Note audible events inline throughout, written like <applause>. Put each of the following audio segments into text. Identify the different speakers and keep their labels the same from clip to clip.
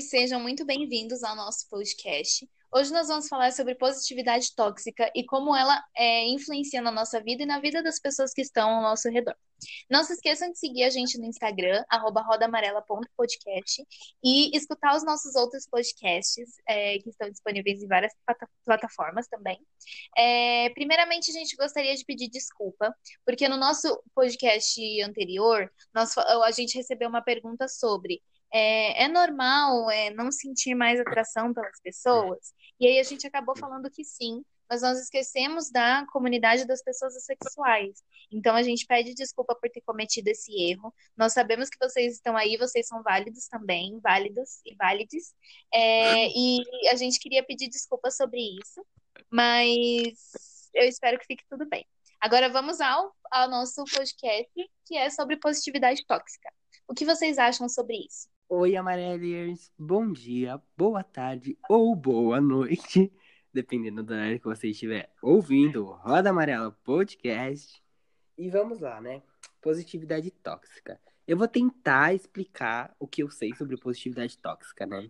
Speaker 1: Mareliers, sejam muito bem-vindos ao nosso podcast. Hoje nós vamos falar sobre positividade tóxica e como ela é, influencia na nossa vida e na vida das pessoas que estão ao nosso redor. Não se esqueçam de seguir a gente no Instagram, rodamarela.podcast, e escutar os nossos outros podcasts, é, que estão disponíveis em várias plataformas também. É, primeiramente, a gente gostaria de pedir desculpa, porque no nosso podcast anterior, nós, a gente recebeu uma pergunta sobre é, é normal é, não sentir mais atração pelas pessoas? E aí a gente acabou falando que sim, mas nós esquecemos da comunidade das pessoas assexuais. Então a gente pede desculpa por ter cometido esse erro. Nós sabemos que vocês estão aí, vocês são válidos também, válidos e válides. É, e a gente queria pedir desculpa sobre isso, mas eu espero que fique tudo bem. Agora vamos ao, ao nosso podcast, que é sobre positividade tóxica. O que vocês acham sobre isso?
Speaker 2: Oi, Amareliers. Bom dia, boa tarde ou boa noite, <laughs> dependendo da hora que você estiver ouvindo o Roda Amarela Podcast. E vamos lá, né? Positividade tóxica. Eu vou tentar explicar o que eu sei sobre positividade tóxica, né?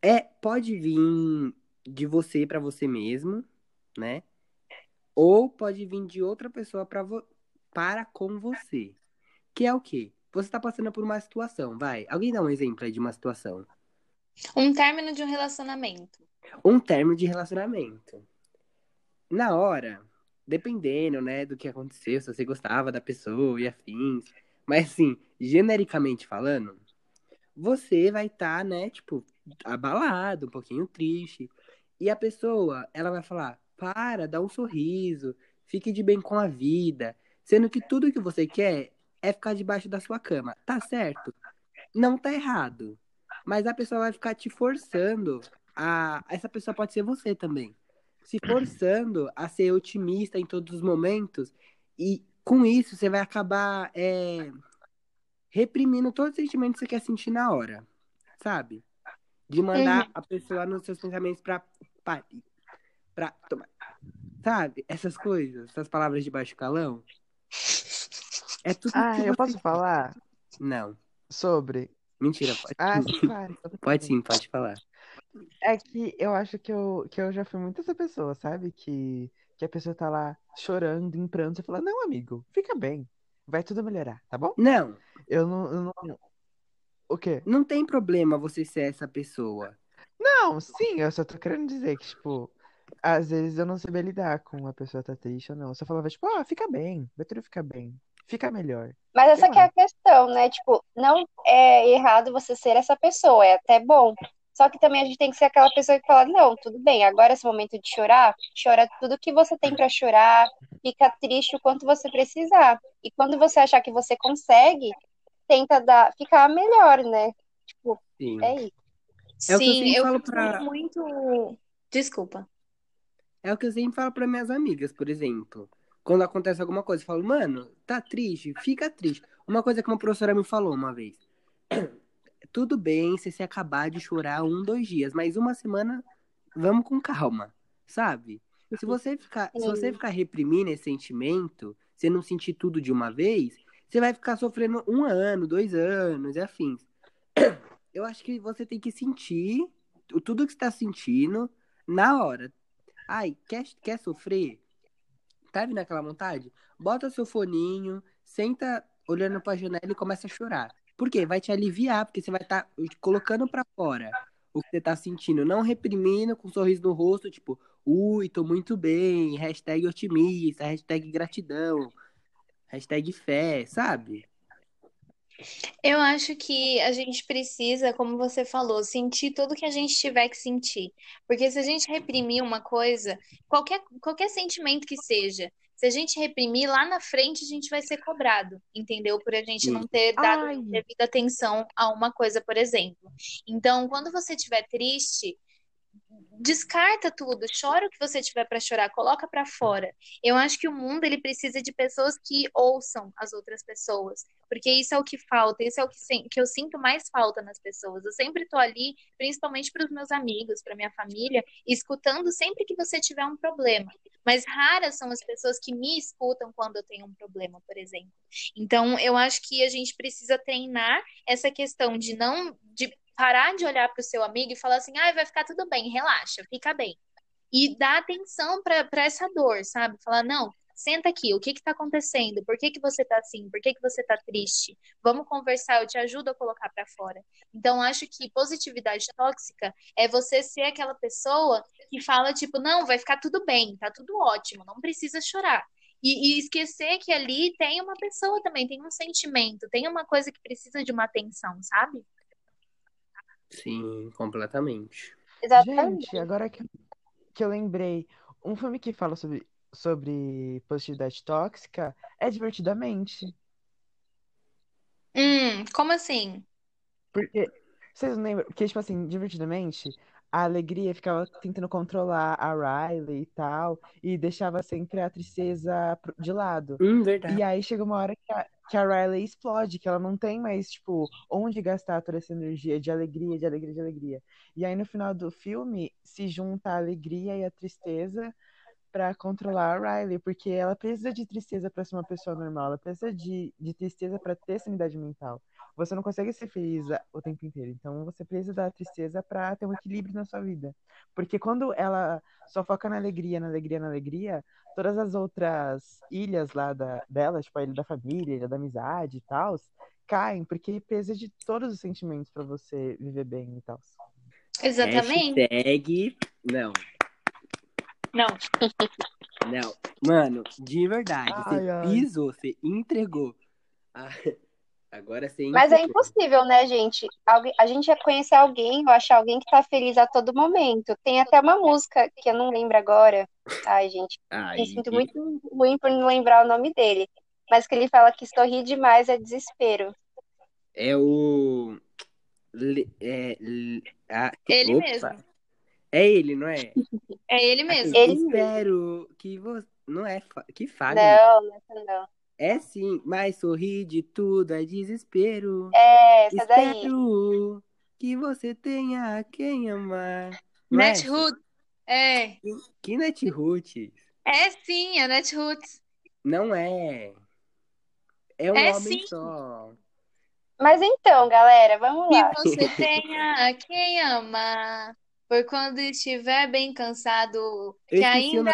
Speaker 2: É, pode vir de você para você mesmo, né? Ou pode vir de outra pessoa para vo para com você. Que é o quê? Você tá passando por uma situação, vai. Alguém dá um exemplo aí de uma situação.
Speaker 1: Um término de um relacionamento.
Speaker 2: Um término de relacionamento. Na hora, dependendo, né, do que aconteceu, se você gostava da pessoa e afins. Mas assim, genericamente falando, você vai estar, tá, né, tipo, abalado, um pouquinho triste. E a pessoa, ela vai falar: para, dá um sorriso, fique de bem com a vida. Sendo que tudo que você quer é ficar debaixo da sua cama. Tá certo? Não tá errado. Mas a pessoa vai ficar te forçando a. Essa pessoa pode ser você também. Se forçando a ser otimista em todos os momentos. E com isso você vai acabar é, reprimindo todos os sentimentos que você quer sentir na hora. Sabe? De mandar uhum. a pessoa nos seus pensamentos pra. pra, pra tomar. Sabe? Essas coisas, essas palavras de baixo calão.
Speaker 3: É tudo Ah, eu posso falar?
Speaker 2: Não.
Speaker 3: Sobre.
Speaker 2: Mentira, pode.
Speaker 3: Ah, sim, <laughs> claro.
Speaker 2: Pode sim, pode falar.
Speaker 3: É que eu acho que eu, que eu já fui muito essa pessoa, sabe? Que, que a pessoa tá lá chorando, em pranto, e fala, não, amigo, fica bem. Vai tudo melhorar, tá bom?
Speaker 2: Não.
Speaker 3: Eu não, eu não. O quê?
Speaker 2: Não tem problema você ser essa pessoa.
Speaker 3: Não, sim, eu só tô querendo dizer que, tipo, às vezes eu não sabia lidar com uma pessoa tá triste ou não. Eu só falava, tipo, ah, fica bem, vai tudo ficar bem fica melhor.
Speaker 4: Mas essa que é a questão, né? Tipo, não é errado você ser essa pessoa, é até bom. Só que também a gente tem que ser aquela pessoa que fala, não, tudo bem, agora é esse momento de chorar, chora tudo que você tem para chorar, fica triste o quanto você precisar. E quando você achar que você consegue, tenta dar, ficar melhor, né? Tipo, Sim. é isso.
Speaker 1: É Sim, eu, eu falo pra... muito. Desculpa.
Speaker 2: É o que eu sempre falo para minhas amigas, por exemplo quando acontece alguma coisa, eu falo, mano, tá triste, fica triste. Uma coisa que uma professora me falou uma vez. <clears throat> Tudo bem se você acabar de chorar um, dois dias, mas uma semana, vamos com calma, sabe? Se você ficar, se você ficar reprimindo esse sentimento, você não sentir tudo de uma vez, você vai ficar sofrendo um ano, dois anos e afins. <clears throat> Eu acho que você tem que sentir tudo que está sentindo na hora. Ai, quer, quer sofrer? Tá vindo aquela vontade? Bota seu foninho, senta olhando pra janela e começa a chorar. Por quê? Vai te aliviar, porque você vai estar tá colocando para fora o que você tá sentindo, não reprimindo com um sorriso no rosto, tipo, ui, tô muito bem, hashtag otimista, hashtag gratidão, hashtag fé, sabe?
Speaker 1: Eu acho que a gente precisa, como você falou, sentir tudo que a gente tiver que sentir. Porque se a gente reprimir uma coisa, qualquer, qualquer sentimento que seja, se a gente reprimir, lá na frente a gente vai ser cobrado, entendeu? Por a gente não ter dado Ai. devida atenção a uma coisa, por exemplo. Então, quando você estiver triste, descarta tudo, chora o que você tiver para chorar, coloca para fora. Eu acho que o mundo ele precisa de pessoas que ouçam as outras pessoas, porque isso é o que falta, isso é o que, que eu sinto mais falta nas pessoas. Eu sempre tô ali, principalmente para os meus amigos, para minha família, escutando sempre que você tiver um problema. Mas raras são as pessoas que me escutam quando eu tenho um problema, por exemplo. Então, eu acho que a gente precisa treinar essa questão de não parar de olhar pro seu amigo e falar assim, ai, vai ficar tudo bem, relaxa, fica bem. E dar atenção para essa dor, sabe? Falar, não, senta aqui, o que que tá acontecendo? Por que que você tá assim? Por que que você tá triste? Vamos conversar, eu te ajudo a colocar para fora. Então, acho que positividade tóxica é você ser aquela pessoa que fala, tipo, não, vai ficar tudo bem, tá tudo ótimo, não precisa chorar. E, e, esquecer que ali tem uma pessoa também, tem um sentimento, tem uma coisa que precisa de uma atenção, sabe?
Speaker 2: Sim, completamente.
Speaker 4: Exatamente.
Speaker 3: Gente, agora que, que eu lembrei, um filme que fala sobre, sobre positividade tóxica é Divertidamente.
Speaker 1: Hum, como assim?
Speaker 3: Porque, vocês não lembram? Porque, tipo assim, Divertidamente, a alegria ficava tentando controlar a Riley e tal, e deixava sempre a tristeza de lado.
Speaker 2: Hum, verdade.
Speaker 3: E aí chega uma hora que a, que a Riley explode, que ela não tem mais, tipo, onde gastar toda essa energia de alegria, de alegria, de alegria. E aí no final do filme se junta a alegria e a tristeza pra controlar a Riley, porque ela precisa de tristeza pra ser uma pessoa normal, ela precisa de, de tristeza pra ter sanidade mental. Você não consegue ser feliz o tempo inteiro, então você precisa da tristeza pra ter um equilíbrio na sua vida. Porque quando ela só foca na alegria, na alegria, na alegria, todas as outras ilhas lá da, dela, tipo a ilha da família, a ilha da amizade e tal, caem, porque precisa de todos os sentimentos pra você viver bem e tal.
Speaker 1: Exatamente.
Speaker 2: Hashtag... Não,
Speaker 1: Não.
Speaker 2: não. Mano, de verdade. Você
Speaker 3: Ai, ai.
Speaker 2: pisou, você entregou. Ah, Agora você
Speaker 4: Mas é impossível, né, gente? Alguém, a gente ia conhecer alguém ou achar alguém que tá feliz a todo momento. Tem até uma música que eu não lembro agora. Ai, gente,
Speaker 2: Ai,
Speaker 4: me sinto muito ruim por não lembrar o nome dele. Mas que ele fala que sorrir demais é desespero.
Speaker 2: É o. Le- É, le- ah,
Speaker 1: Ele
Speaker 2: opa.
Speaker 1: mesmo.
Speaker 2: É ele, não é?
Speaker 1: É ele mesmo.
Speaker 4: Ele mesmo.
Speaker 2: Espero que você. Não é. fa- Que falha.
Speaker 4: Não, não, não.
Speaker 2: É sim, mas sorrir de tudo é desespero.
Speaker 4: É, essa daí.
Speaker 2: Espero que você tenha quem amar. Não é?
Speaker 1: Netshoot. É.
Speaker 2: Que Netshoot?
Speaker 1: É sim, é Netshoot.
Speaker 2: Não é. É um
Speaker 1: É
Speaker 2: homem
Speaker 1: sim.
Speaker 2: só.
Speaker 4: Mas então, galera, vamos
Speaker 1: Que
Speaker 4: lá.
Speaker 1: você <laughs> tenha quem amar. Por quando estiver bem cansado,
Speaker 2: Eu
Speaker 1: que ainda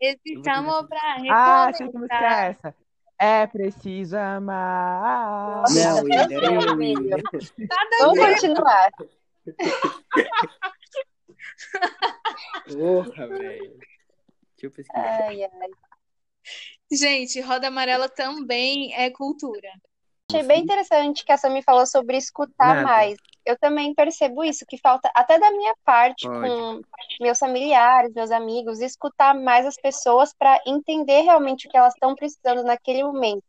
Speaker 1: existe amor pra
Speaker 3: Ah, sei que música é
Speaker 1: recomeçar.
Speaker 3: essa. É preciso amar.
Speaker 2: Não, eu.
Speaker 4: amigo.
Speaker 1: Nada a
Speaker 4: Vamos continuar.
Speaker 2: Porra, velho. Deixa eu pesquisar.
Speaker 4: Ai, ai.
Speaker 1: Gente, roda amarela também é cultura.
Speaker 4: Achei bem interessante que a Sami falou sobre escutar
Speaker 2: Nada.
Speaker 4: mais. Eu também percebo isso, que falta até da minha parte
Speaker 2: Pode.
Speaker 4: com meus familiares, meus amigos, escutar mais as pessoas para entender realmente o que elas estão precisando naquele momento.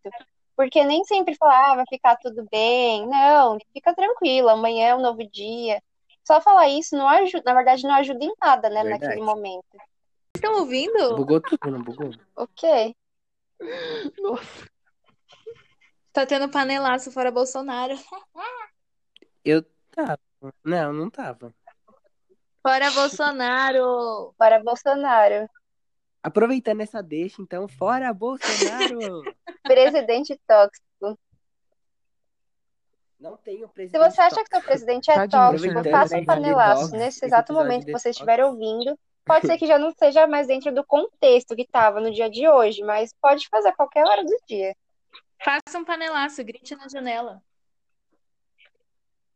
Speaker 4: Porque nem sempre falar, ah, vai ficar tudo bem. Não, fica tranquilo, amanhã é um novo dia. Só falar isso não ajuda, na verdade, não ajuda em nada, né,
Speaker 2: Verdade.
Speaker 4: naquele momento.
Speaker 1: Estão ouvindo?
Speaker 2: Bugou tudo, não bugou?
Speaker 4: Ok. <laughs>
Speaker 3: Nossa.
Speaker 1: Tá tendo panelaço fora Bolsonaro.
Speaker 2: Eu tava. Não, não tava.
Speaker 1: Fora Bolsonaro!
Speaker 4: Para Bolsonaro.
Speaker 2: Aproveitando essa deixa, então, fora Bolsonaro! <laughs>
Speaker 4: Presidente tóxico.
Speaker 2: Não tenho
Speaker 4: Se
Speaker 2: presidente.
Speaker 4: você acha que seu presidente é
Speaker 3: Tadinho,
Speaker 4: tóxico, faça um panelaço nesse
Speaker 2: esse
Speaker 4: exato momento que você estiver ouvindo. Pode ser que já não seja mais dentro do contexto que estava no dia de hoje, mas pode fazer a qualquer hora do dia.
Speaker 1: Faça um panelaço, grite na janela.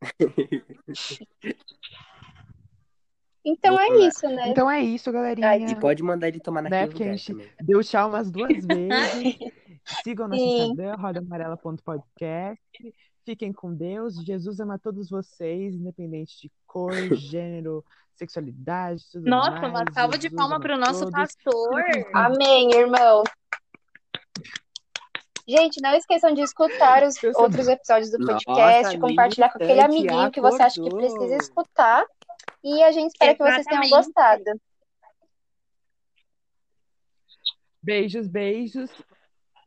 Speaker 1: <laughs>
Speaker 4: Então é isso, né?
Speaker 3: Então é isso, galerinha.
Speaker 2: E pode mandar ele tomar
Speaker 3: Né,
Speaker 2: naquele
Speaker 3: porque a
Speaker 2: lugar
Speaker 3: gente
Speaker 2: também.
Speaker 3: deu tchau umas duas <laughs> vezes. Sigam nosso
Speaker 4: Sim.
Speaker 3: Instagram, rodamarela.podcast. Fiquem com Deus. Jesus ama todos vocês, independente de cor, <laughs> gênero, sexualidade, tudo
Speaker 1: Nossa,
Speaker 3: mais.
Speaker 1: uma salva de
Speaker 3: Jesus
Speaker 1: palma
Speaker 3: ama
Speaker 1: pro nosso
Speaker 3: todos.
Speaker 1: pastor.
Speaker 4: Amém, irmão. Gente, não esqueçam de escutar os outros episódios do
Speaker 2: Nossa,
Speaker 4: podcast, compartilhar com aquele amiguinho que você acha que
Speaker 2: acordou.
Speaker 4: precisa escutar. E a gente espera que vocês tenham
Speaker 1: Exatamente.
Speaker 4: gostado.
Speaker 3: Beijos, beijos.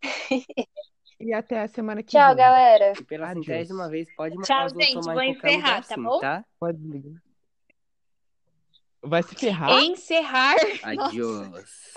Speaker 3: <laughs> e até a semana que
Speaker 4: Tchau,
Speaker 3: vem.
Speaker 4: galera.
Speaker 2: E pela centésima vez, pode mandar
Speaker 1: Tchau, gente, vou encerrar, tá
Speaker 2: assim,
Speaker 1: bom?
Speaker 2: tá?
Speaker 3: Pode ligar. Vai se ferrar?
Speaker 1: Encerrar.
Speaker 2: Adiós.